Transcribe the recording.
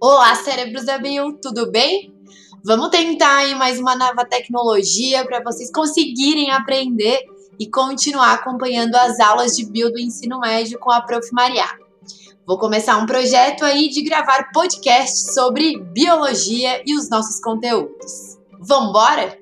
Olá, cérebros da Bio, tudo bem? Vamos tentar aí mais uma nova tecnologia para vocês conseguirem aprender e continuar acompanhando as aulas de bio do ensino médio com a Prof. Maria. Vou começar um projeto aí de gravar podcast sobre biologia e os nossos conteúdos. Vambora?